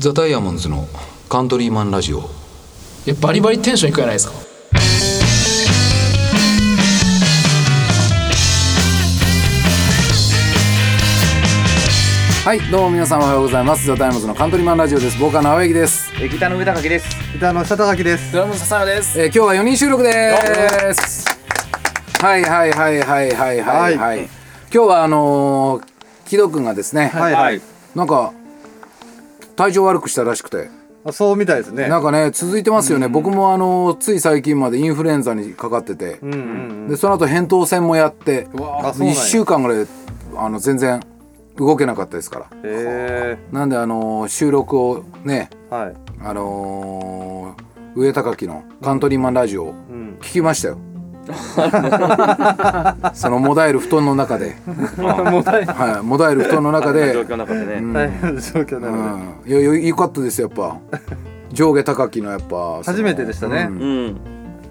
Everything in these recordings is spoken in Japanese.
ザ・ダイヤモンズのカントリーマンラジオ。いやバリバリテンションいくじゃないですか？はいどうも皆さんおはようございます。ザ・タイムズのカントリーマンラジオです。ボーカルの青柳です、えギターの上高木です。ギターの下高木です。ドラムの笹山です。えー今日は4人収録です。はいはいはいはいはいはい。はい、今日はあのー、木戸くんがですね、はいはい。なんか体調悪くしたらしくて。あそうみたいですね。なんかね続いてますよね、僕もあのーつい最近までインフルエンザにかかってて、うんうんでその後扁桃腺もやってあそうなん1や週間ぐらいあの全然動けなかったですから。なんであのー収録をねえ。はい。あのー上高木のカントリーマンラジオ。聞きましたよ そのもだえる布団の中で、もだえる布団の中で。状況の中でね。うん。大変な状況なうのん、いやいやよかったですよやっぱ。上下高木のやっぱ 初めてでしたね。うん。うん。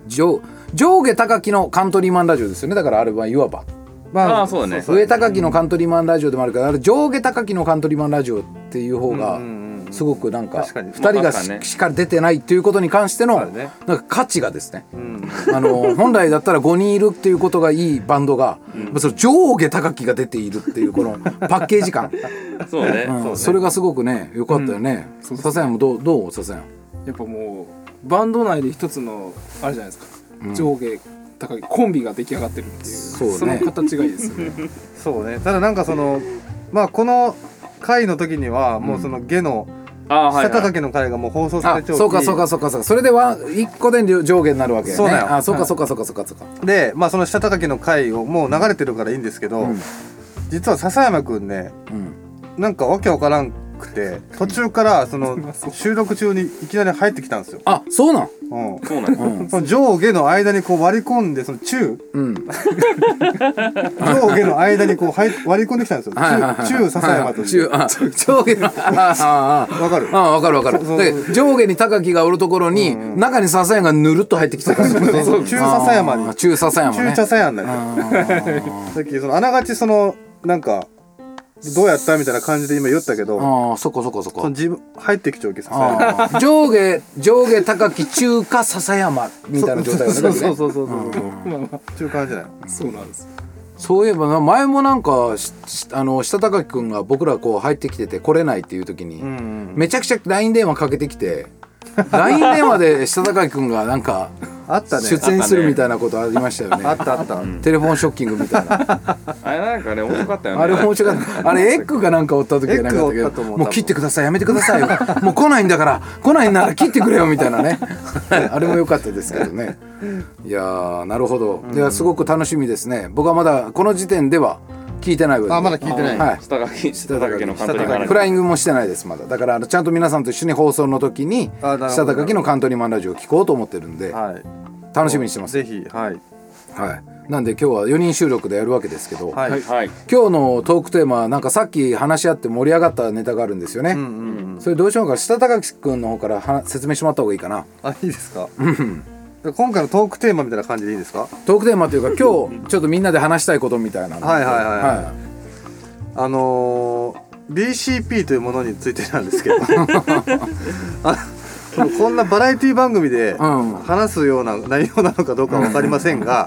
上上下高木のカントリーマンラジオですよね。だからあれはいわば。で。まあそうだね。上高木のカントリーマンラジオでもあるからあれ上下高木のカントリーマンラジオっていう方がうんうんうんすごくなんか確かに。2人がしか出てないっていうことに関してのなんか価値がですね。うん。あの本来だったら5人いるっていうことがいいバンドが、まあその上下高木が出ているっていうこのパッケージ感、そうね。うん。それがすごくね良かったよね。そう笹山もどうどう笹山？やっぱもうバンド内で一つのあれじゃないですか、上下高いコンビが出来上がってるっていうそうね。の形がいいですよね。そうね。ただなんかそのまあこの回の時にはもうその下のあはいはい。下高木の回がもう放送さあれておりそうかそうかそうかそうかそれでは一個で上下になるわけよね。そうだよあそうかそうかそうかそうかそうか。でまあその下高木の回をもう流れてるからいいんですけど、うん実は笹山くんねうん。なんかわけわからんくて途中からその収録中にいきなり入ってきたんですよ。あそうなん？うん。そうなんやうんその上下の間にこう割り込んでその中うん。上下の間にこう入割り込んできたんですよ。はいはいはい。中中笹山として。中あ上下の あああわかるああ分かる分かるそうで上下に高木がおるところに、中に笹山がぬるっと入ってきてたんですよねそう中笹山に中笹山ね中茶さやんだよ。さっきそのあながちそのなんかどうやったみたいな感じで今言ったけど、ああそっかそっかそっかその自分入ってきちゃうわけ笹山。あー。上下上下高木中華笹山みたいな状態よね。そうそううそうそう。中間じゃない？そうなんです。そういえばな前もなんかあの下高木君が僕らこう入ってきてて来れないっていう時に、うん。めちゃくちゃ LINE 電話かけてきて LINE 電話で下高木君がなんかあったね。出演するみたいなことありましたよねあったあった。テレフォンショッキングみたいなあれなんかね面白かったよね。あれ面白かった。あれエッグがなんかおった時はなかったけどエッグおったと思、うもう切ってください、やめてくださいよ。もう来ないんだから、来ないんなら切ってくれよみたいなね。あれも良かったですけどね。いやー、なるほど。いや、すごく楽しみですね。僕はまだこの時点では聞いてないあまだ聞いてない。はい。下書き下書きのカントリーマンラジオフライングもしてないですまだだからあのちゃんと皆さんと一緒に放送の時に下高木のカントリーマンラジオを聞こうと思ってるんではい。楽しみにしてますぜひはいはいなんで今日は4人収録でやるわけですけど、はい。今日のトークテーマはなんかさっき話し合って盛り上がったネタがあるんですよね、うんうんうん。それどうしようか下高木君の方からは説明してもらった方がいいかなあいいですか？今回のトークテーマみたいな感じでいいですか？トークテーマというか今日ちょっとみんなで話したいことみたいなの。はいはいはいはい。はあのー、BCP というものについてなんですけど。こんなバラエティ番組でうん。話すような内容なのかどうかわかりませんが、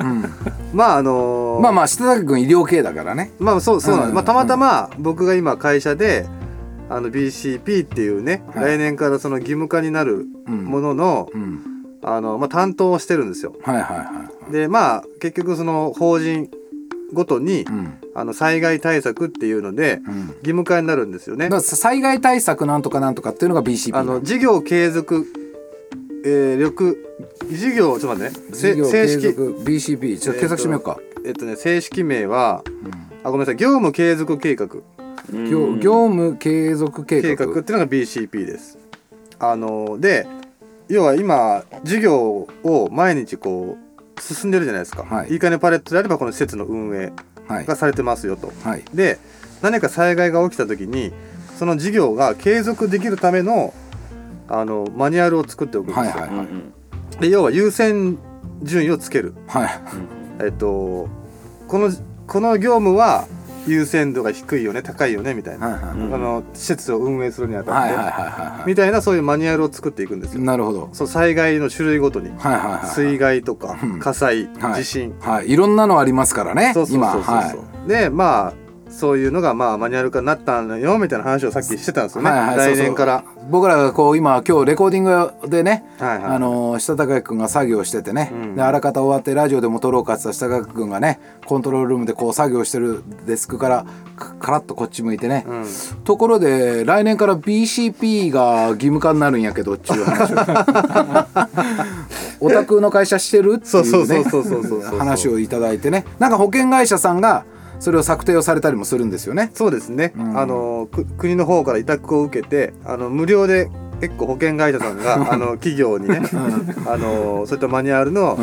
まああのーまあまあ下高木君医療系だからね。まあそうそうなんです、うん。まあ、たまたま僕が今会社であの BCP っていうね、はい。来年からその義務化になるうん。ものの,、うんあのまあ、担当をしてるんですよ。はいはいはいでまあ結局その法人ごとに、うん。あの災害対策っていうのでうん。義務化になるんですよね。災害対策なんとかなんとかっていうのが BCP あの事業継続、えー、力事業ちょっと待ってね。正式 BCP ちょっと検索してみようか、えっとね正式名は、あごめんなさい。業務継続計画。業業務継続計画。計画っていうのが BCP です。あので要は今事業を毎日こう進んでるじゃないですか、はい。いいかねパレットであればこの施設の運営はい。がされてますよと。はい。で何か災害が起きた時にその事業が継続できるためのあのマニュアルを作っておくんですよ。はいはいうんうん。で要は優先順位をつける。はい。えっとこのこの業務は優先度が低いよね高いよねみたいな、はいはい。あの施設を運営するにあたって、はいはいはいはみたいなそういうマニュアルを作っていくんですいよ。なるほど。そう災害の種類ごとに、はいはいはい水害とかうん。火災、はい。地震。はい。いろんなのありますからねそうそうそうそうはい。でまあそういうのがまあマニュアル化になったのよみたいな話をさっきしてたんですよね、はいはい来年から。僕らがこう今今日レコーディングでね、はいはい。あの下高君が作業しててね、うん。であらかた終わってラジオでも撮ろうかって言ったら下高君がねコントロールルームでこう作業してるデスクからかカラッとこっち向いてね、うん。ところで来年から BCP が義務化になるんやけどっていう話を。オタクの会社してるっていうね話をいただいてね。なんか保険会社さんがそれを策定をされたりもするんですよね。そうですね、うん。あのく国の方から委託を受けてあの無料で結構保険会社さんがあの企業にね、あのそういったマニュアルの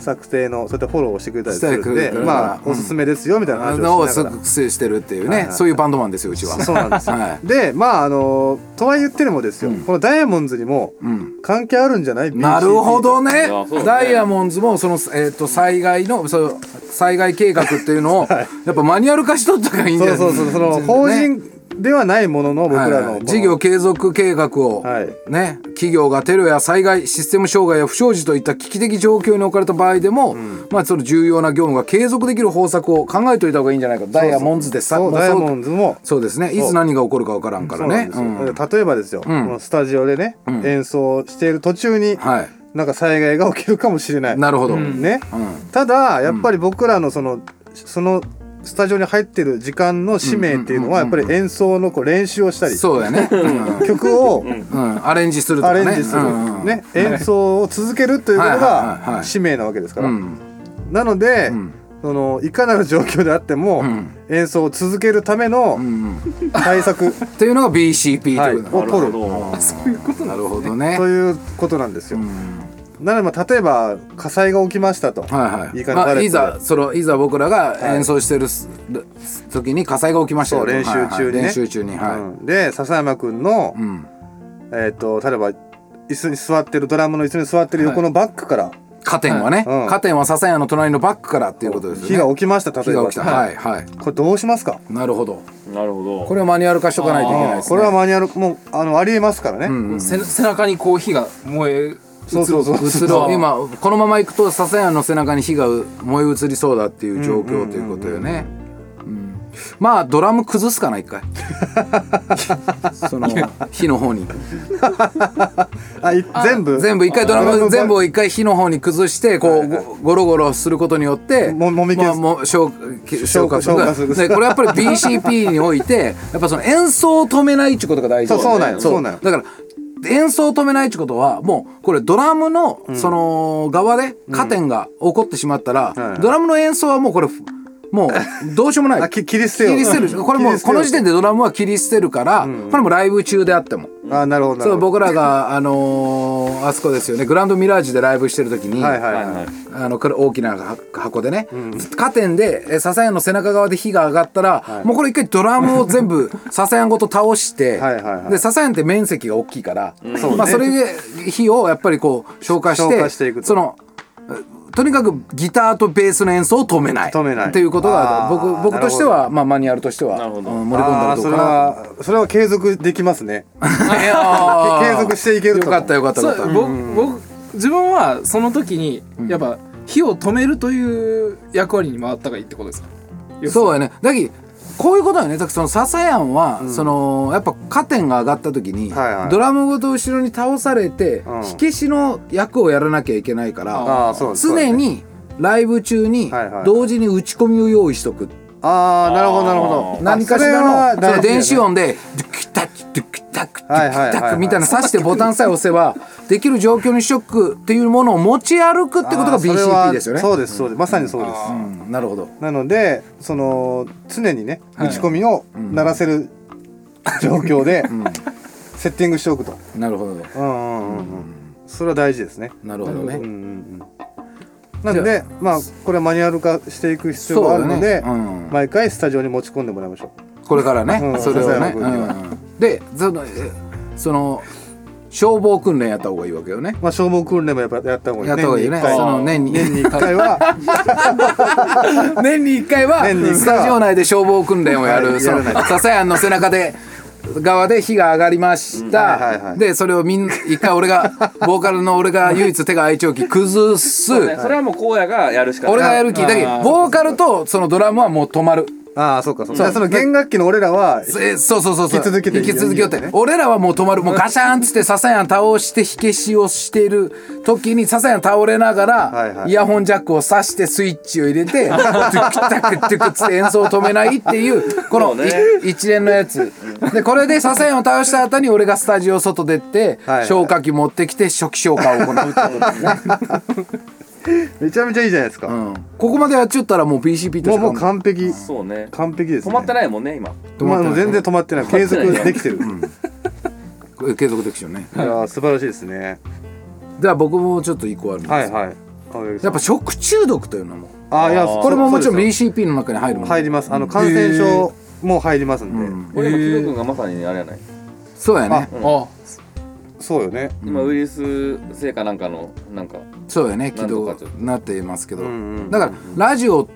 うん策定のそういったフォローをしてくれたりするんでまあうんおすすめですよみたいなあのを話をしながら。作成してるっていうね、はい。はいそういうバンドマンですようちは。そうなんですよ、はい。でまああのとは言ってるもですよ、うん。このダイヤモンドにもうん。関係あるんじゃない？なるほどね。ダイヤモンドもその、えー、と災害のそう災害計画っていうのを、やっぱマニュアル化しとったからいいんじゃない？そうそうそう。その法人ではないものの僕らの、はいはい。事業継続計画を、はい。ね、企業がテロや災害システム障害や不祥事といった危機的状況に置かれた場合でも、まあ、その重要な業務が継続できる方策を考えておいた方がいいんじゃないか。ダイヤモンドでさダイヤモンドも。そうですね。いつ何が起こるか分からんからね。そうなん。例えばですよ、ん。このスタジオでね、ん。演奏している途中に、はい、なんか災害が起きるかもしれない。なるほど、うん。ね、うん。ただやっぱり僕らのそのそのスタジオに入ってる時間の使命っていうのはやっぱり演奏のこう練習をしたり。そうやね、うん曲をうん、アレンジするとかね。アレンジする、うんうんね、演奏を続けるということはいはいはいはい。が使命なわけですから、うん。なので、うん。そのいかなる状況であっても、ん。演奏を続けるためのうん対策、っていうのが BCP というはい。の、を取いうことなるほどね。ということなんですよ。うんなのでまあ例えば火災が起きましたと、はいはい。いいかまあ、いざそのいざ僕らが演奏してるす時に火災が起きましたよそう練習中にね。はいはい。練習中にはい、うん。で笹山君の、うん。えっ、と例えば椅子に座ってるドラムの椅子に座ってる横のバッグから。カテンはね、うん。カテンは笹屋の隣のバックからっていうことですよね。火が起きました例えば。火が起きた。はい。はいこれどうしますか？なるほど。なるほど。これをマニュアル化しとかないといけないですね。これはマニュアルもうあのありえますからね、うん背背中にこう火が燃えそうそうそう移ろ。う。今このまま行くと笹屋の背中に火が燃え移りそうだっていう状況ということよね。うん。まあドラム崩すかな一回。その 火の方に。あい全部？全部。一回ドラムム全部を一回火の方に崩してこうごゴロゴロすることによってももみ消す。まあもう消消火消火する。でこれやっぱり BCP においてやっぱその演奏を止めないっていうことが大事そうそうなんよ。そうなんよ。だから演奏を止めないってことはもうこれドラムのその側で加点が起こってしまったら、はい。ドラムの演奏はもうこれもうどうしようもない。切り捨てよう。切り捨てるこれもこの時点でドラムは切り捨てるから、これもライブ中であっても。あなるほどなそうるほど。僕らがあのーあそこですよね。グランドミラージュでライブしてる時に、はいはいはい。い、ははいあのこれ大きなは箱でね、カテンでえ笹谷の背中側で火が上がったら、もうこれ一回ドラムを全部 笹谷ごと倒してはいはいはい。で笹谷って面積が大きいから、そうね。まあ、それで火をやっぱりこう消化して消化していくと。そのとにかくギターとベースの演奏を止めない。止めない。っていうことが僕僕としては、まあ、マニュアルとしてはなるほど。うん盛り込んだらああそうれどかなはそれは継続できますね。継続していけるとよかったよかった僕僕自分はその時にやっぱ火を止めるという役割に回ったがいいってことですか？そうやね。だけどこういうことよね。だからその笹山は、そのやっぱ加点が上がった時に、はいはい。ドラムごと後ろに倒されて、うん。火消しの役をやらなきゃいけないからうですそうです。常にライブ中にはいはい同時に打ち込みを用意しとく、ああなるほどなるほど。何かしらのその電子音でドゥクタクドゥクタクドはいはいはいはいゥクタクみたいな刺してボタンさえ押せばできる状況にしとくっていうものを持ち歩くってことが BCP ですよね。そうですそうです。まさにそうです。うん。なるほど。なのでその常にねはい。打ち込みを鳴らせる状況でセッティングしておくと。なるほど。うんうんうんうん。それは大事ですね。なるほどね。うんうんうんなのでまあこれはマニュアル化していく必要があるので、ねうん。毎回スタジオに持ち込んでもらいましょこれからね、うん。それをね、うん。でそのえその消防訓練やった方がいいわけよね。まあ消防訓練もやっぱやった方がいいやった方がいいよねその年に。年に1回は。年に1回は年に一回は。スタジオ内で消防訓練をやる、はいそのやらない笹谷の背中で側で火が上がりました、はいはいはい。でそれをみんな一回俺がボーカルの俺が唯一手が空いちゃうき崩す、それはもう荒野がやるしかない。俺がやる気だけボーカルとそのドラムはもう止まるああそうかそうか。その弦楽器の俺らはえそうそうそうそう。引き続けて引き続けようって俺らはもう止まるもうガシャンっつって笹谷倒して火消しをしてる時に笹谷倒れながら、イヤホンジャックを挿してスイッチを入れてトゥクタクトゥクっつって演奏を止めないっていうこの一連のやつ。でこれで笹谷を倒した後に俺がスタジオ外出て、消火器持ってきて初期消火を行うってことですね、めちゃめちゃいいじゃないですか、うん、ここまでやっちゃったらもう PCP ともうもう完璧。そうね。完璧です、ね、止まってないもんね今。まあもう全然止まってない。継続できてる、継続できるよね。いやー素晴らしいですね。では僕もちょっと一個あるんです。はいはい。やっぱ食中毒というのも。あーいやこれももちろん BCP の中に入るもの入ります。あの感染症も入りますんで、うん。これ今木戸君がまさにあれやない？そうやね。あそうよね。今ウイルス性かなんかのなんかそうやね。軌道なっと。なってますけど、うんうんだからラジオ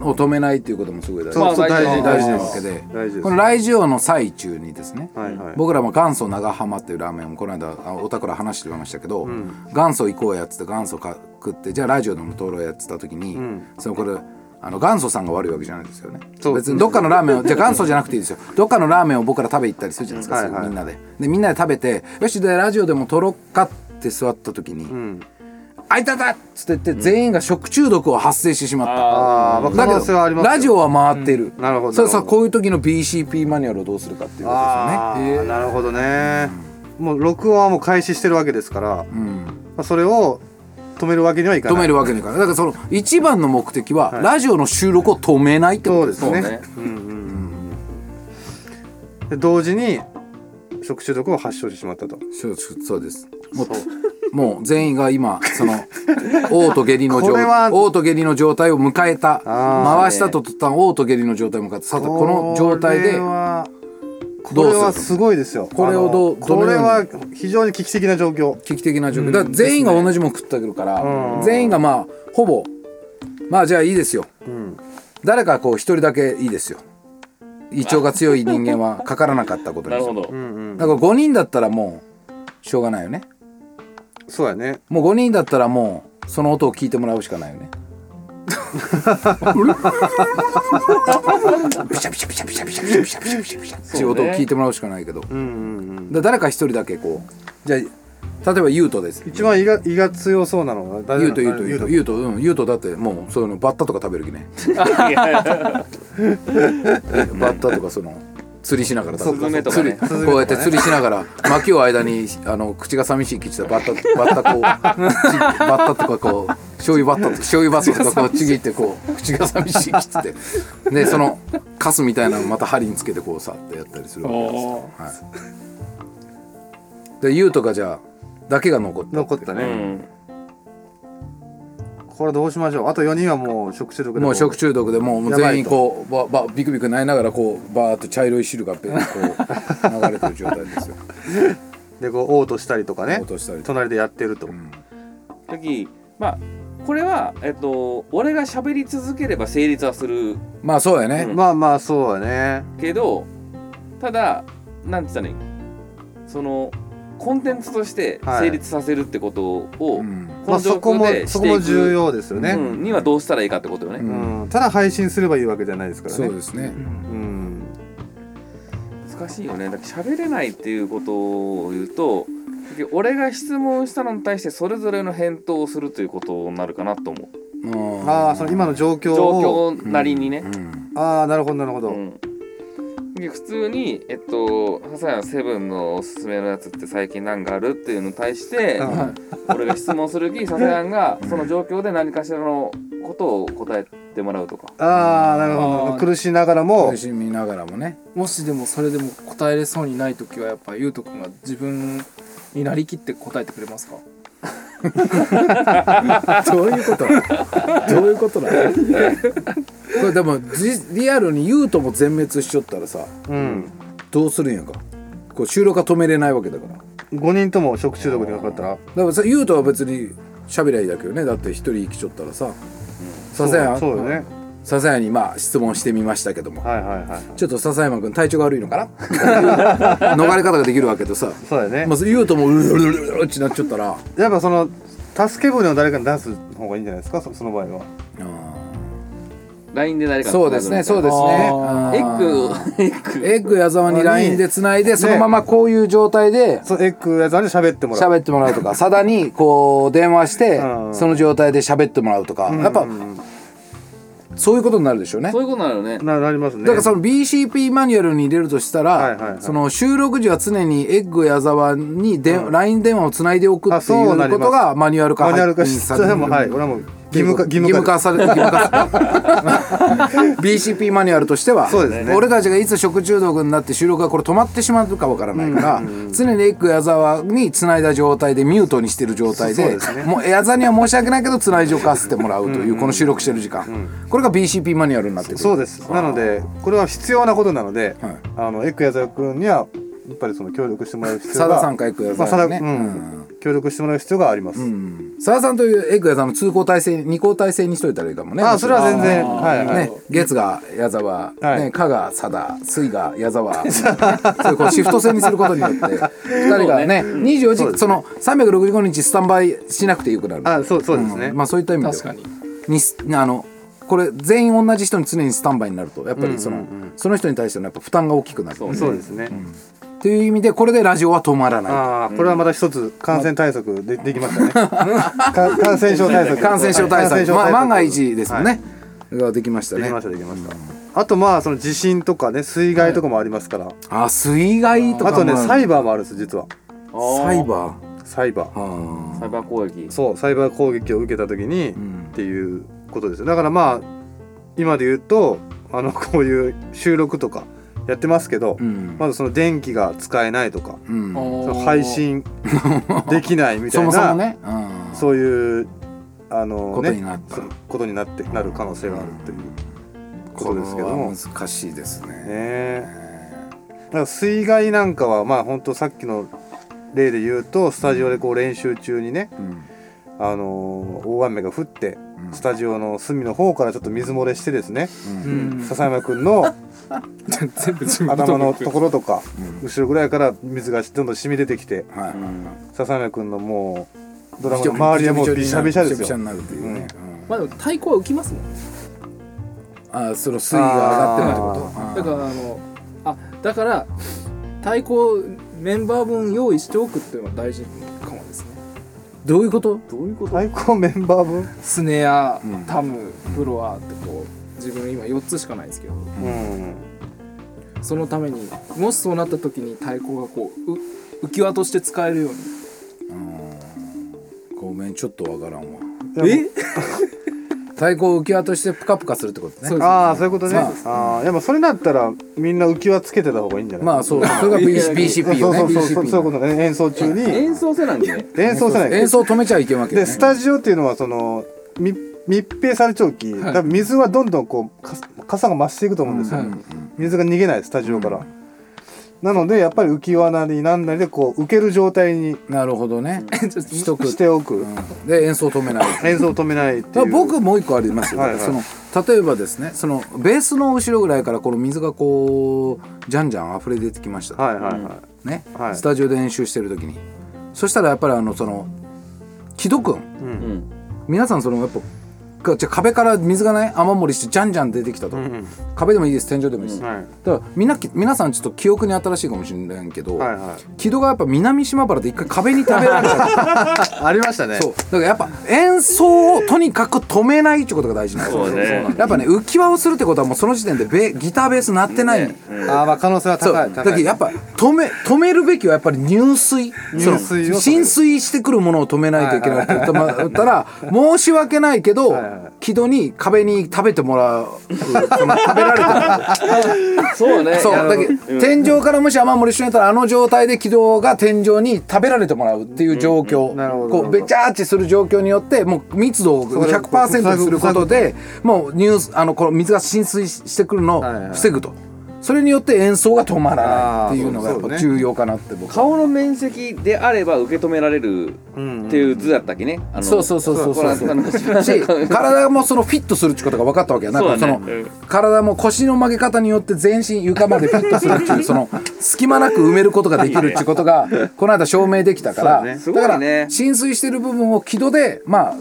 を止めないっていうこともすごい大事。そうそう大事まあ大事大事なわけで。このラジオの最中にですね。はいはい。僕らも元祖長浜っていうラーメンをこの間あおたから話してましたけど、ん。元祖行こうやっつって元祖か食ってじゃあラジオでも通ろうやっつった時に、ん。そのこれあの元祖さんが悪いわけじゃないですよね。別にどっかのラーメンをじゃあ元祖じゃなくていいですよ。どっかのラーメンを僕ら食べ行ったりするじゃないですか、はいはい。みんなで。でみんなで食べてよしでラジオでも撮ろっかって座った時に「うん。あいたた!」っつって言って全員が食中毒を発生してしまった、ああまあ可だけどラジオは回ってる、なるほどそうそうなるほど。こういう時の BCP マニュアルをどうするかっていうことああ、ですよね。なるほどね、もう録音はもう開始してるわけですから、まうん。あ、それを止めるわけにはいかない。止めるわけにいかない。だからその一番の目的は、はい。ラジオの収録を止めないってこと。ですそうですね。そうんうんうん。同時に食中毒を発症してしまったと。そうそうです。もうもう全員が今その 嘔吐下痢の状これは嘔吐下痢の状態を迎えた。回したと途端嘔吐下痢の状態を迎えた。さてこの状態でこれはすごいですよ。これをどうこれは非常に危機的な状況。危機的な状況。だから全員が同じもの食ってくるから、うん全員がまあほぼまあじゃあいいですよ。うん。誰かこう一人だけいいですよ。胃腸が強い人間はかからなかったことにする。なるほど。うんうん。だから5人だったらもうしょうがないよね。そうやね。もう5人だったらもうその音を聞いてもらうしかないよねピシャピシャピシャピシャピシャピシャピシャピシャピシャピシャっていう音を聞いてもらうしかないけど。うんうんうん。ら誰か一人だけこう。じゃあ例えばユウトです。一番胃が胃が強そうなのは誰ユウトユウト誰ユウト。ユウトうん。ユウトだってもうそういうのバッタとか食べる気ね。バッタとかその釣りしながら食べるスズメとかね。釣りこうやって釣りしながら巻きを間にあの口が寂しいきちたバッタバッタこうち バッタとかこう醤油バッタとか醤油バッタとかこうちぎってこう口が寂しいきつってでそのカスみたいなのまた針につけてこうさってやったりするわけです。よ、はい、でユウとかじゃあだけが残ったう。残ったね、んこれどうしましょう？あと4人はもう食中毒でもう。食中毒でもう全員こうばばビクビクなりながらこうバーッと茶色い汁がべこう 流れてる状態ですよ。でこう嘔吐したりとかね。落としたりとか。隣でやってると、時まあこれはえっと俺が喋り続ければ成立はする。まあそうやね、うん。まあまあそうやね。けどただなんて言ったらいいそのコンテンツとして成立させるってことを、この状そこも況でそしていく。こも重要ですよね、うん。にはどうしたらいいかってことよね、うん。うん。ただ配信すればいいわけじゃないですからね。そうですね。うん。難しいよね。だって喋れないっていうことを言うと俺が質問したのに対してそれぞれの返答をするということになるかなと思う。ああその今の状況状を況なりにね、うん。ああなるほどなるほど、うん。で普通にえっと「笹谷セブンのおすすめのやつって最近何がある?」っていうのに対してうん俺が質問するき笹谷がその状況で何かしらのことを答えてもらうとか。ああなるほど。苦しながらも。苦しみながらもね。もしでもそれでも答えれそうにない時はやっぱゆうとくんが自分になりきって答えてくれますか？どういうこと？どういうことなの？これでもじリアルに言うとも全滅しちゃったらさうん。どうするんやか？こう収録は止めれないわけだから。だ5人とも食中毒にかかったら？からさ言うとは別に喋りゃいいだけどね。だって一人生きちょったらさ。笹山そうそうよね笹山にまあ質問してみましたけども。はいはいはいちょっと笹山君体調が悪いのかな？逃れ方ができるわけでさ。そうだよね。まあ、言うともううるうるうるうるってなっちゃったら。やっぱその助け舟を誰かに出す方がいいんじゃないですか？そその場合は。LINE で誰かそうですねそうですね。あエッグエッグ。エッグ矢沢に LINE でつないでそのままこういう状態でそうエッグ矢沢に喋ってもらう。喋ってもらうとかさだにこう電話してうん。その状態で喋ってもらうとか。やっぱうんそういうことになるでしょうね。そういうことなのね。ななりますね。だからその BCP マニュアルに入れるとしたはいはいはい。らその収録時は常にエッグ矢沢にで LINE 電話をつないでおくあっていうことがマニュアル化マニュアル化しもはい俺はもう義務化義務化。され義務化 BCP マニュアルとしては。そうですね。俺たちがいつ食中毒になって収録がこれ止まってしまうかわからないから常にエッグ矢沢につないだ状態でミュートにしてる状態でねもう矢沢には申し訳ないけどつないじょかせてもらうというこの収録してる時間。これが BCP マニュアルになってくる。そうです。なのでこれは必要なことなので、はい。あのエッグやざ君にはやっぱりその協力してもらう必要がさださんかエッグ矢沢にね。うん協力してもらう必要があります、さださんというエッグ矢沢の通行体制二行体制にしといたらいいかもね。あそれは全然はいはい、ね、月が矢沢、はい。ね、火が佐田水が矢沢。そういうこうシフト制にすることによって二人がね24時そ,、の365日スタンバイしなくてよくなる。あそうそうですね、まあそういった意味では。確かに。にすあのこれ全員同じ人に常にスタンバイになるとやっぱりその,、その人に対してのやっぱ負担が大きくなる。そうそうですね、っていう意味でこれでラジオは止まらない。ああこれはまた一つ感染対策でできましたね。か 感染症対策。感染症対策、はい感染症まあ、対策万が一ですもんね、ができましたね。できましたできました、あとまあその地震とかね水害とかもありますから、あ水害とかあとねサイバーもあるんです実は。サイバサイバー。サイバー攻撃。そうサイバー攻撃を受けた時に、ーうん。っていうことですよ。だからまあ今で言うとあのこういう収録とかやってますけど、うん。まずその電気が使えないとか、うん。その配信 できないみたそいなもそもね、うん。そういうあのことねことになってなる可能性があるというこことれですけども。は難しいですね。ね。だから水害なんかはまあ本当さっきの例で言うとスタジオでこう練習中にね、うん。あのー大雨が降ってうん。スタジオの隅の方からちょっと水漏れしてですねううん。ん笹山君の 全部自分頭のところとかうん。後ろぐらいから水がどんどん染み出てきて。はい笹山君のもうドラマの周りはもうびしゃびしゃですよ。びしゃびしゃになるというね。うん。まあでも太鼓は浮きますもんあ水が水位が上がってるってこと。だからあのあだから太鼓メンバー分用意しておくっていうのは大事かもですね。どういうこと？どういうこと？最高メンバー分？スネア、うん。タムフロアってこう自分今4つしかないんですけどうん。そのためにもしそうなった時に太鼓がこうう浮き輪として使えるように。ごめんちょっとわからんわ。え？太鼓を浮き輪としてプカプカするってことね。そうああそういうことね。あ。あやっぱそれだったらみんな浮き輪つけてた方がいいんじゃない？まあそうそれが B- BCP よね。そうそうそうそうそういうことね。演奏中に。演奏せなんで。ね演奏せない。演奏止めちゃいけんわけ。でスタジオっていうのはその密密閉されちゃうき、はい。多分水はどんどんこうか傘が増していくと思うんですよ、はい。水が逃げないスタジオから、なのでやっぱり浮き輪なりなんなりでこう浮ける状態になるほどね。しとく。しておく、うん。で演奏止めない。演奏を止めないっていう。僕もう一個ありますよ、はいはい。その例えばですねそのベースの後ろぐらいからこの水がこうじゃんじゃん溢れ出てきました、はいはいはい、ね、はい。スタジオで練習してる時に。そしたらやっぱりあのその木戸君。ううん。ん皆さんそのやっぱかじゃあ壁から水がね雨漏りしてじゃんじゃん出てきたと、うん壁でもいいです。天井でもいいです、はい。だからみんな皆さんちょっと記憶に新しいかもしれないけど、はいはい。木戸がやっぱ南島原で一回壁に食べられた。ありましたね。そう。だからやっぱ演奏をとにかく止めないってことが大事なんですよ。ね。やっぱね浮き輪をするってことはもうその時点でベギターベース鳴ってない、あーまあ可能性は高いだけどやっぱ止め止めるべきはやっぱり入水。入水浸水してくるものを止めないといけないって言ったまったら申し訳ないけどはいはい木戸に壁に食べてもらうその食べられたそう。ねそうだけど天井からもし雨漏りしないたらあの状態で軌道が天井に食べられてもらうっていう状況、なるほどこうべちゃーちする状況によってもう密度を100%にすることでもうニュースあのこの水が浸水してくるのをはいはい。防ぐと。それによって演奏が止まらないっていうのがやっぱ重要かなって僕は。顔の面積であれば受け止められるうんっていう図だったっけね、そうそうそうそうそう。これあの し体もそのフィットするってことが分かったわけやな。んかその体も腰の曲げ方によって全身床までフィットするっていうその隙間なく埋めることができるってことがこの間証明できたから。そうだね。すごいね。だから浸水してる部分を気土でまあ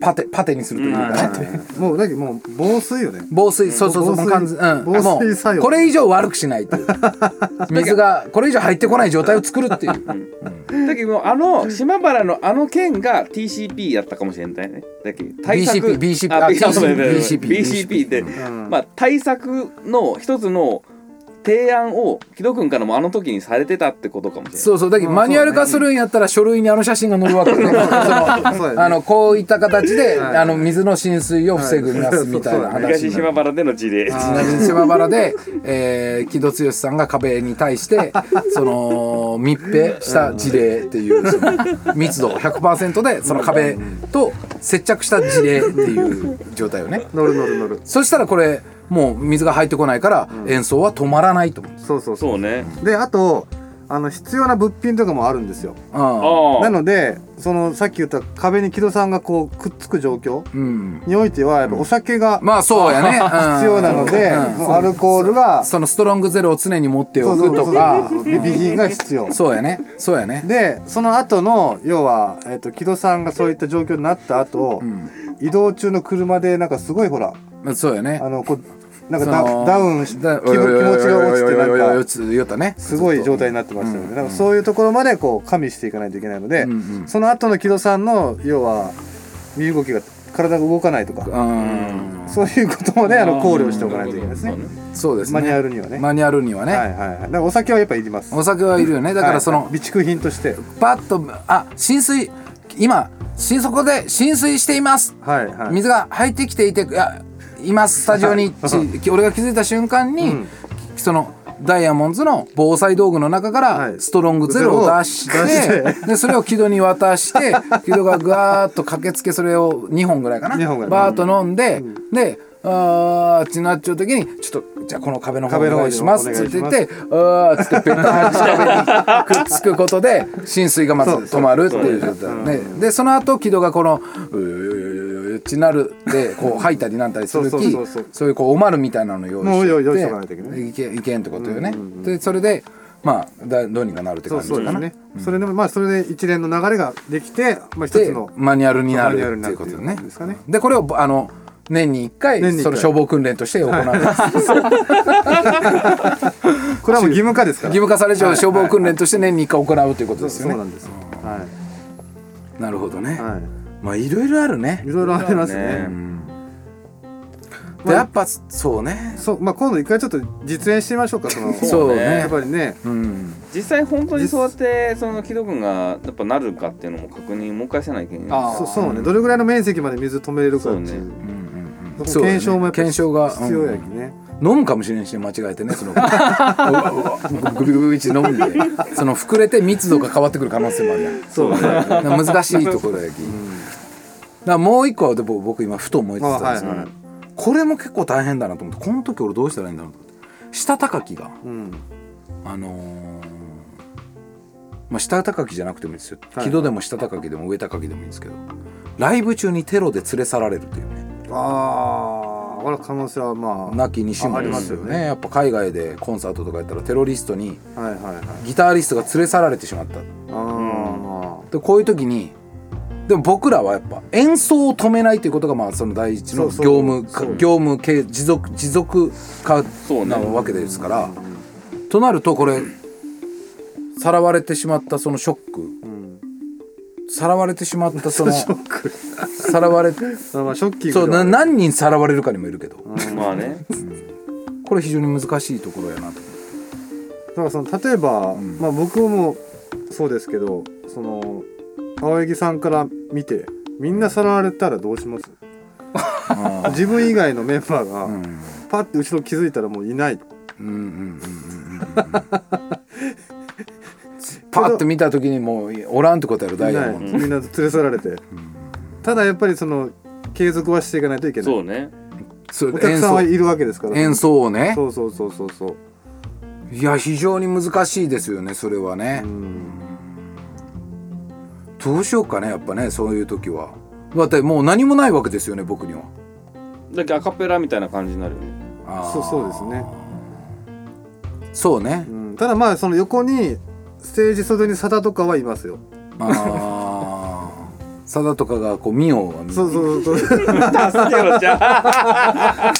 パテパテにするというかね。もうだけどもう防水よね。防水そうそうそう完全うん。防水もう作用これ以上悪くしないっていう。水がこれ以上入ってこない状態を作るっていう。だけどあの島原のあの県が TCP やったかもしれないね。だけど対策。BCP BCP BCP BCP BCP で、ん。まあ対策の一つの提案を木戸君からもあの時にされてたってことかもしれない。そうそう。だけどマニュアル化するんやったら書類にあの写真が載るわけね そのそうだねあのこういった形ではい。あの水の浸水を防ぐますみたいな話東になる。島原での事例ちなみに島原で、えー、木戸剛さんが壁に対してその密閉した事例っていうその密度100%でその壁と接着した事例っていう状態よね。乗る乗る乗る。そしたらこれもう水が入ってこないから演奏は止まらないと思うそうそうそうそう。ね。であとあの必要な物品とかもあるんですよ。うんあなのでそのさっき言った壁に木戸さんがこうくっつく状況うん。においてはやっぱお酒がまあそうやね。う ん必要なので、アルコールがそのストロングゼロを常に持っておくとか。備品が必要。そうやね。そうやね。でその後の要は、えっと木戸さんがそういった状況になった後、ん。移動中の車でなんかすごいほらまあそうやね。あのこうなんかダダウンし気だ持気持ちが落ちてなんかたねすごい状態になってましたよね、うんだからそういうところまでこう加味していかないといけないので、うんうんその後の木戸さんの要は身動きが体が動かないとか、うんそういうことまであの考慮しておかないといけないですね。そうですねマニュアルにはねマニュアルにはね、はいはいはい。だからお酒はやっぱいります。お酒はいるよねだからその、はい備蓄品として。パッとあ浸水今新そこで浸水していますはいはい。水が入ってきていていやいますスタジオにち俺が気づいた瞬間に、うん。そのダイヤモンドの防災道具の中かはい。らストロングゼロを出して,、出しでそれを木戸に渡して 木戸がガーッと駆けつけそれを2本ぐらいかなバーッと飲んで、であーってなっちゃう時にちょっとじゃあこの壁の方お願いしますおって願いします。言ってあーっつってペタッくっつくことで浸水がまず止まるっていう状態ね。でその後木戸がこのうーってなるでこう吐いたりなんたりするきそういうこうおまるみたいなの用意していといけない。いけんってことよね。でそれでまあだどうにかなるって感じかな。そうですね。それでもまあそれで一連の流れができて、まあ一つでのマニュアルになるっていういうことねですかね。でこれをあの年に1回その消防訓練として行う。これはもう義務化ですから。義務化されちゃう。消防訓練として年に1回行うということですよね。そうなんですよ。はなるほどね。い。はまあいろいろあるねい。いろいろありますねね。でやっぱそうねそうまあ今度一回ちょっと実演してみましょうかその。そうねやっぱりね。うん実際本当にそうやってその木戸君がやっぱなるかっていうのも確認もう一回せないけないあそうそうね。どれぐらいの面積まで水止めれるかっていう。そうねそこそうだね検証もやっぱ検証が必要やきね。飲むかもしれんし間違えてねそのグビグビ一飲んでその膨れて密度が変わってくる可能性もあるやんそう難しいところやき、らもう一個はで僕僕今ふと思いつつあるんですよ、あはいはい。これも結構大変だなと思ってこの時俺どうしたらいいんだろうと思って。下高きがうん。あのーまあ下高きじゃなくてもいいですよ、はい木戸でも下高きでも上高きでもいいんですけどライブ中にテロで連れ去られるっていうね。ああ、これ可能性はまあ。なきにしもあありでますすよね。よね。やっぱ海外でコンサートとかやったらテロリストにはいはいはい。ギタリストが連れ去られてしまった。あ。でこういう時にでも僕らはやっぱ演奏を止めないということがまあその第一の業務業務系持続持続化なわけですから、となるとこれさらわれてしまったそのショック。さらわれてしまったその ショック。さらわれあまあショッキそう何人さらわれるかにもいるけど。まあね。これ非常に難しいところやなと。だからその例えば、ん。まあ僕もそうですけどその青柳さんから見てみんなさらわれたらどうします？あ 自分以外のメンバーが、ーうん。パッて後ろ気づいたらもういない。うんうんうんうんうん。パッと見た時にもうおらんってことやろダイいないヤモンド。みんな連れ去られて、ただやっぱりその継続はしていかないといけない。そうね。そうお客さんはいるわけですから。演奏。をね。そうそうそうそうそう。いや非常に難しいですよねそれはね、どうしようかねやっぱねそういう時は。だってもう何もないわけですよね僕には。だけどアカペラみたいな感じになるよね。あー。そうそうですね、そうね。うん、ただまあその横にステージ袖にサダとかはいますよ。ああサダとかがこうミオをそうそうそう。助けろじゃあ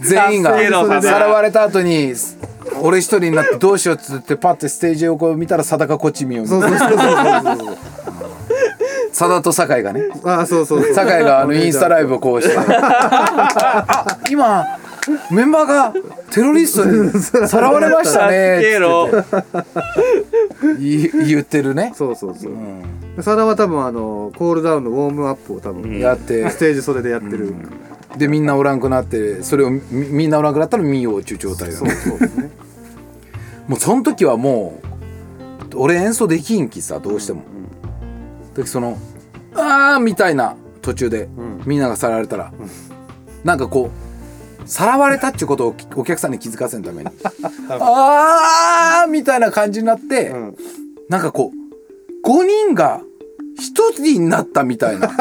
全員がさらわれた後に俺一人になってどうしようっつってパッてステージをこう見たらサダがこっち見ようみたいな。そうそうそうそう。そうサダと酒井がね。あそうそうそう。酒井があのインスタライブをこうして。あ今メンバーがテロリストにさらわれましたね。助けろ言言ってるね、そうそうそう。うん。サダは多分あのコールダウンのウォームアップを多分、うん。やって。ステージ袖でやってる、でみんなおらんくなってそれをみみんなおらんくなったら見ようっちゅう状態だそうねそう。ですねもうその時はもう俺演奏できんきさどうしても、でその「あー」みたいな途中で、みんながさらわれたら、なんかこうさらわれたっていうことをお客さんに気づかせるために「あー」みたいな感じになって、ん。なんかこう5人が一人になったみたいな。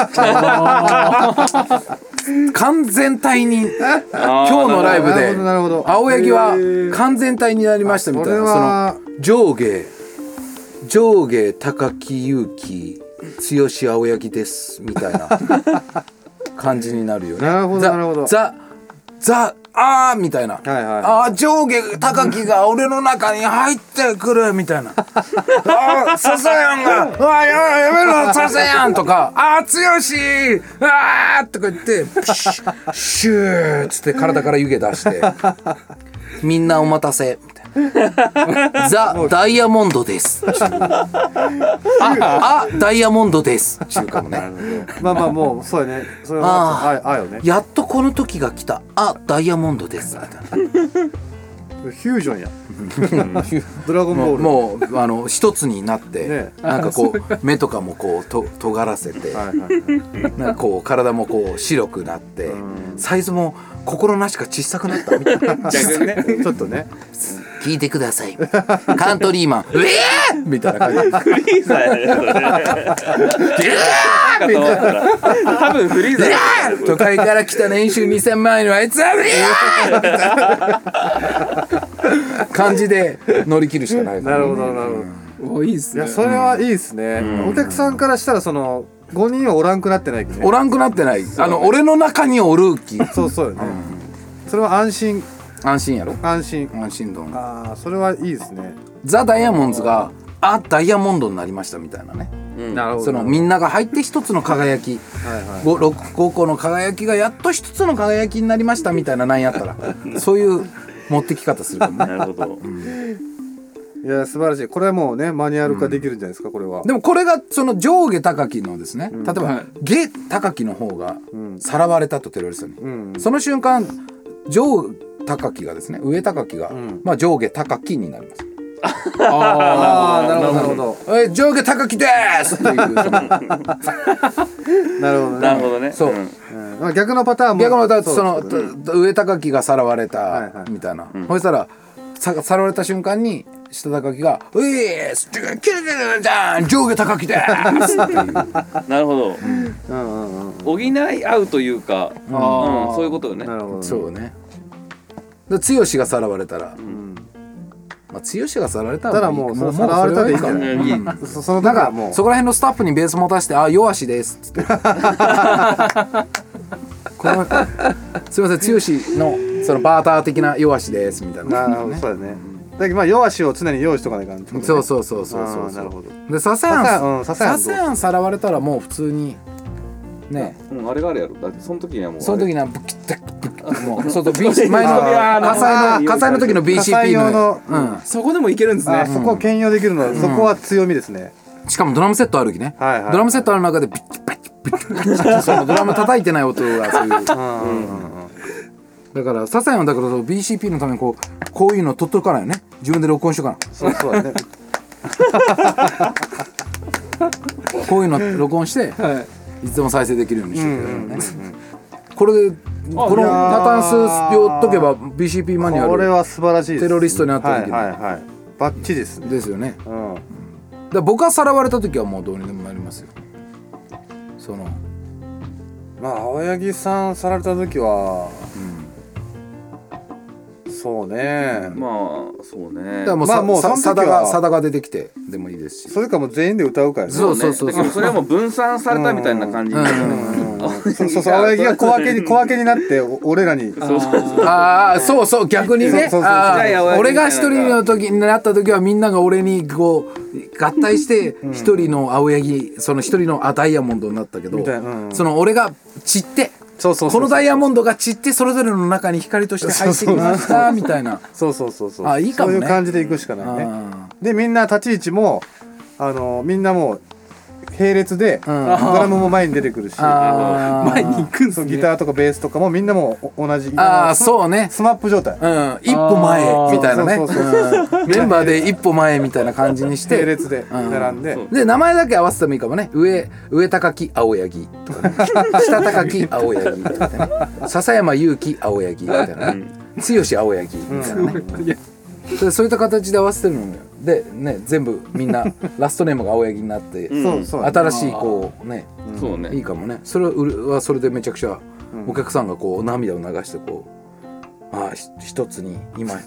完全体に今日のライブで。ほどなるほど青柳は完全体になりましたみたいな。はその上下上下高木勇気剛青柳ですみたいな。感じになるよね。なるほどザなるほどザザあーみたいな、はいはいあー上下高木が俺の中に入ってくるみたいな。あー笹やんが「あーややめろ笹やん」とか「あー剛あー」とか言ってプシュッシューっつって体から湯気出して「みんなお待たせ」みたいな「ザ・ダイヤモンドです」ああ。ダイヤモンドです」ちゅうかもねまあまあもうそうやね。それはあああよね。やっとこの時が来た「あダイヤモンドです」フュージョンや。ドラゴンボール。もうあの一つになって、ね。なんかこう目とかもこうと尖らせて、なんかこう体もこう白くなって、サイズも心なしか小さくなったみたいな。ちょっとね聞いてください。カントリーマン。う えー！みたいな感じ。フリーザやね。それかと思ったら多分フリーザやね。都会から来た年収2000万円のあいつはうえー！感じで乗り切るしかない。なるほどなるほど。おいいっすね。いやそれはいいですね、お客さんからしたらその5人はおらんくなってないけどね。おらんくなってない。あの俺の中におる気。そうそうよね、それは安心安心やろ？安心。安心度ああそれはいいですね。ザ・ダイヤモンドがあダイヤモンドになりましたみたいなね。なるほそのみんなが入って一つの輝き。はいはい。ご六高校の輝きがやっと一つの輝きになりましたみたいななんやったら そういう持ってき方するかもね。なるほど。いや素晴らしい。これはもうねマニュアル化できるんじゃないですかこれは。でもこれがその上下高きのですね。例えば、はい。下高きの方がん。さらわれたとテロリストに、うん。その瞬間上高きがですね上高きが、ん。まあ上下高きになります。ああなるほど。なるほど。え上下高きですっていう なるほどね。なるほどね。そう。ん。うん。まあ逆のパターンも逆のまたそうその上高きがさらわれはいたはい。みたいな、そしたらささらわれた瞬間に下高きが「ういーすキレキレじゃん上下高きです」なるほど。うんうんうん補い合うというかうんそういうことよね。なるほどそうねで剛がさらわれたら、んまあ、剛がさらわれたらただもうそのさらわれたでいいんじゃないうん。いいそそのなんか時はもう。そこら辺のスタッフにベース持たせて「あ弱しです」っつって。このすみません剛のそのバーター的な弱しですみたいな。なるほどそうだね。だけどまあ弱しを常に用意しとかないからね。そうそうそうそうそうなるほど。で笹や笹やうんん笹やん笹やんさらわれたらもう普通にね。うんあれがあるやろ。だってその時にはもうその時ににはブキッてブキッもう そうそう BC 前の火災の火災の時の BCP 用ののうん。そこでもいけるんですね。あそこを兼用できるのはそこは強みですね。しかもドラムセットあるきね、はいはい。ドラムセットある中でビッキバキビッキバキってそのドラム叩いてない音がそういううんうんうんだから笹山だからそう BCP のためにこうこういうの取っとかないよね自分で録音しとかなそうそうだねこういうの録音してはいいつでも再生できるようにしてるよね、うんうんうんこれでこのパターンスを解けば BCP マニュアル。これは素晴らしいです。テロリストになった時に。はいはいはい。バッチリですね。ですよね。うん。だ僕がさらわれた時はもうどうにでもなりますよ。その。まあ青柳さんさられた時は、そうね、まあそうね。だからもうさまあもうさその時はさだがさだが出てきてでもいいですし。それかもう全員で歌うからね。そうそうそうだからそれはもう分散されたみたいな感じになるうんうんそうそうそう青柳が小分けに 小分けになってお俺らに。そうそうそう。ああそうそう逆にね。俺が一人の時になった時はみんなが俺にこう合体して一人の青柳その一人のあダイヤモンドになったけどその俺が散ってそうそうそうこのダイヤモンドが散ってそれぞれの中に光として入ってきましたみたいな。そうそうそうそう。あいいかもね。そういう感じでいくしかないね。あでみんな立ち位置もあのみんなもう並列で、ドラムも前に出てくるし前に行くんすね。ギターとかベースとかもみんなも同じあースそうね。スマップ状態。うん。一歩前みたいなね。メンバーで一歩前みたいな感じにして。並列で並んで、で名前だけ合わせてもいいかもね。上上高木青柳とかね。下高木青柳みたいなね。笹山勇樹青柳みたいなね。剛青柳みたいなね、でそういった形で合わせてるのよ。でね全部みんな ラストネームが青柳になって、そうそう。新しいこうね。そうね。いいかもね。それはそれでめちゃくちゃお客さんがこう涙を流してこうああひ一つに今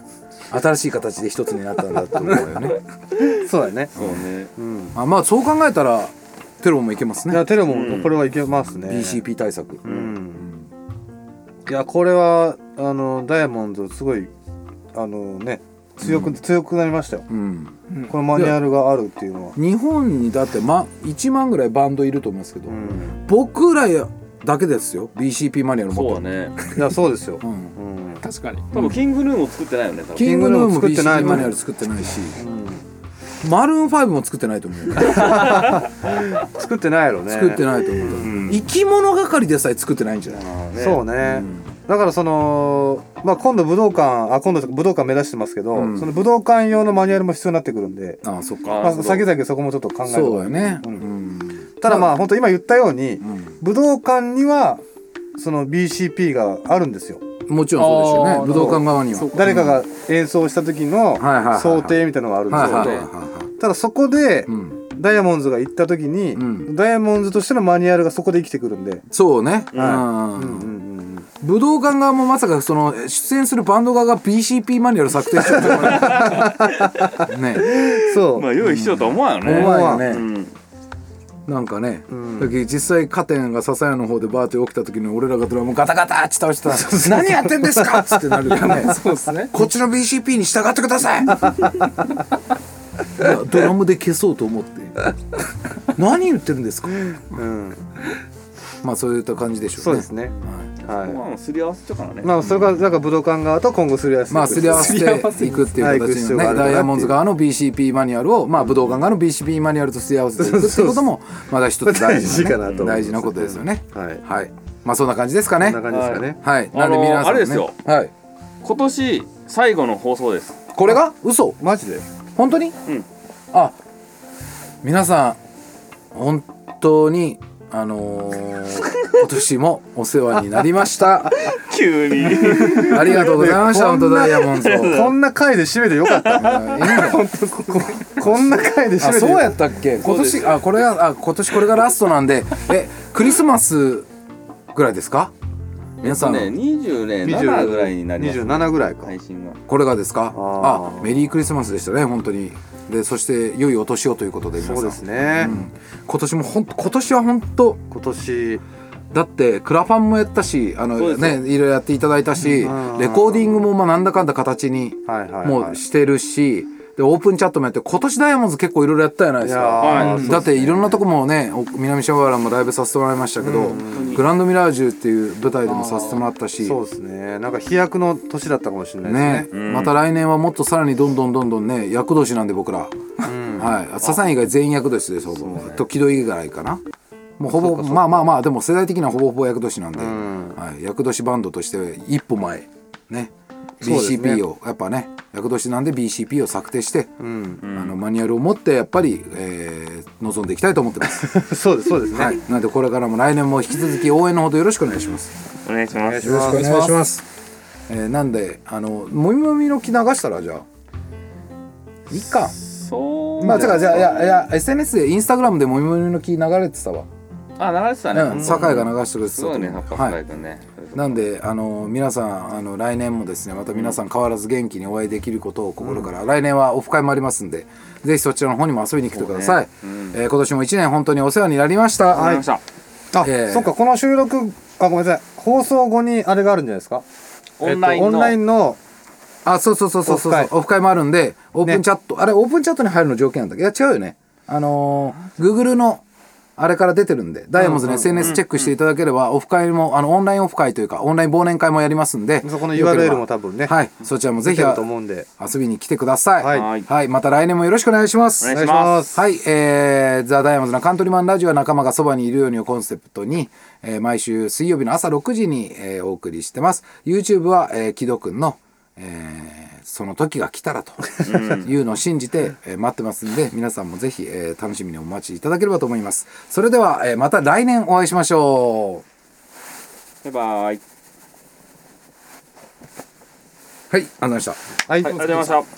新しい形で一つになったんだって思うよね。そうだね。そうね。うん。あまあそう考えたらテロもいけますね。いやテロもこれはいけますね、BCP 対策、うん。いやこれはあのダイヤモンドすごいあのね強く、強くなりましたよ。うん、このマニュアルがあるっていうのは、日本にだって、ま、1万ぐらいバンドいると思いますけど、うん、僕らだけですよ。BCP マニュアル持ってるそうだね。いやそうですよ、うん。うん。確かに。多分キングヌーも作ってないよね多分。キングヌーも作ってない。BCP マニュアル作ってない。し。マルーン5も作ってないと思うよ、作ってないやろね。作ってないと思う、生き物係でさえ作ってないんじゃない？そうね、だからその、まあ、今度武道館あ今度武道館目指してますけど、うん。その武道館用のマニュアルも必要になってくるんで、ああそっか。あまあ、先々そこもちょっと考えてそうだよね、ううん。んただまあ本当今言ったように、ん。武道館にはその BCP があるんですよ。もちろんそうですよね。武道館側には。誰かが演奏した時のはいはいはいはい。想定みたいなのがあるんですはいけどはいはいはい。ただそこでうん。ダイヤモンドズが行った時に、うん。ダイヤモンドズとしてのマニュアルがそこで生きてくるんで、そうね、うんうん。うんうん武道館側もまさかその出演するバンド側が BCP マニュアル策定してる ね。そう、まあ用意しようとは思わんよね。思わんよね、うん。なんかね、ん。だけど実際加点が笹谷の方でバーって起きた時に俺らがドラムガタガタって倒してたら「何やってんですか!」っつってなるからね。そうですね。こっちの BCP に従ってください。いやドラムで消そうと思って。何言ってるんですか？うん、まあそういった感じでしょうね。そうですね。はい、まあすり合わせちゃうからね。まあそれがだから武道館側と今後すり合わせていく。まあすり合わせていくっていう形のねダイヤモンド側の BCP マニュアルをまあ武道館側の BCP マニュアルとすり合わせていくっていうこともまだ一つ大事な,、大事かなことですよね。はい。はい。まあそんな感じですかね。こんな感じですかね、はい。なんで皆さん、ね、あれですよ。はい。今年最後の放送です。これが？嘘。マジで。本当に、うん。あ皆さん本当にあのー今年もお世話になりました。急に。ありがとうございました本当ダイヤモンド。こんな回で締めてよかった。こんな回で締めて。あそうやったっけ？今年あこれがあ今年これがラストなんで。えクリスマスぐらいですか？皆さん、ね20年7ぐらいになります、27ぐらいか、配信がこれがですか？あメリークリスマスでしたね本当に。でそして良いお年をということで皆さん。そうですね、うん。今年もほん今年は本当今年。だってクラファンもやったしあのねいろいろやっていただいたしうん。レコーディングもまあなんだかんだ形にはいはいはい。もうしてるしでオープンチャットもやって今年ダイヤモンドズ結構いろいろやったじゃないですか。いやーうん。だっていろんなとこもねお南シャワーランもライブさせてもらいましたけどグランドミラージュっていう舞台でもさせてもらったし。そうですね。なんか飛躍の年だったかもしれないねですね。うん。また来年はもっとさらにどんどんどんどんね厄年なんで僕ら。はい。サザン以外全員厄年ですほぼ時々以外かな。もうほぼまあまあまあでも世代的にはほぼほぼ厄年なんで、ん。はい、厄年バンドとして一歩前。ね BCP をやっぱね厄年なんで BCP を策定して、うんあのマニュアルを持ってやっぱり、えー臨んでいきたいと思ってます、そうですそうですね、はい、なのでこれからも来年も引き続き応援のほどよろしくお願いします。お願いします。よろしくお願いします。えーなんであのもみもみの木流したらじゃあいいか。そうまあ、てかじゃあいやいや SNS でインスタグラムでもみもみの木流れてたわ、あ流れてたね、うん、酒井が流してくれてたすごいねと思う葉っぱはい。ね、なんであの皆さんあの来年もですねまた皆さん変わらず元気にお会いできることを心から、来年はオフ会もありますんでぜひそちらの方にも遊びに来てください、ねうんえー今年も1年本当にお世話になりました、わかりました。あ、ええそっかこの収録あごめんなさい。放送後にあれがあるんじゃないですか？オンラインのえっとオンラインのあそうそうそうそうそうオフ会。オフ会もあるんでオープンチャット、あれオープンチャットに入るの条件なんだっけ？いや違うよね。あのー、Google のあれから出てるんでダイヤモンドの SNS チェックしていただければオフ会もあのオンラインオフ会というかオンライン忘年会もやりますんでそこの URL ばも多分ねはい。そちらもぜひ出てると思うんで。遊びに来てください。はい。はい。また来年もよろしくお願いします。お願いします。はい、えー、ザ・ダイヤモンドのカントリーマンラジオは仲間がそばにいるようにをコンセプトに、えー毎週水曜日の朝6時に、えーお送りしてます。YouTube は、えー、木戸くんの、えーその時が来たらというのを信じて、えー待ってますんで皆さんもぜひ、えー楽しみにお待ちいただければと思います。それでは、えーまた来年お会いしましょう。バイバイ。はいありがとうございました。はいありがとうございました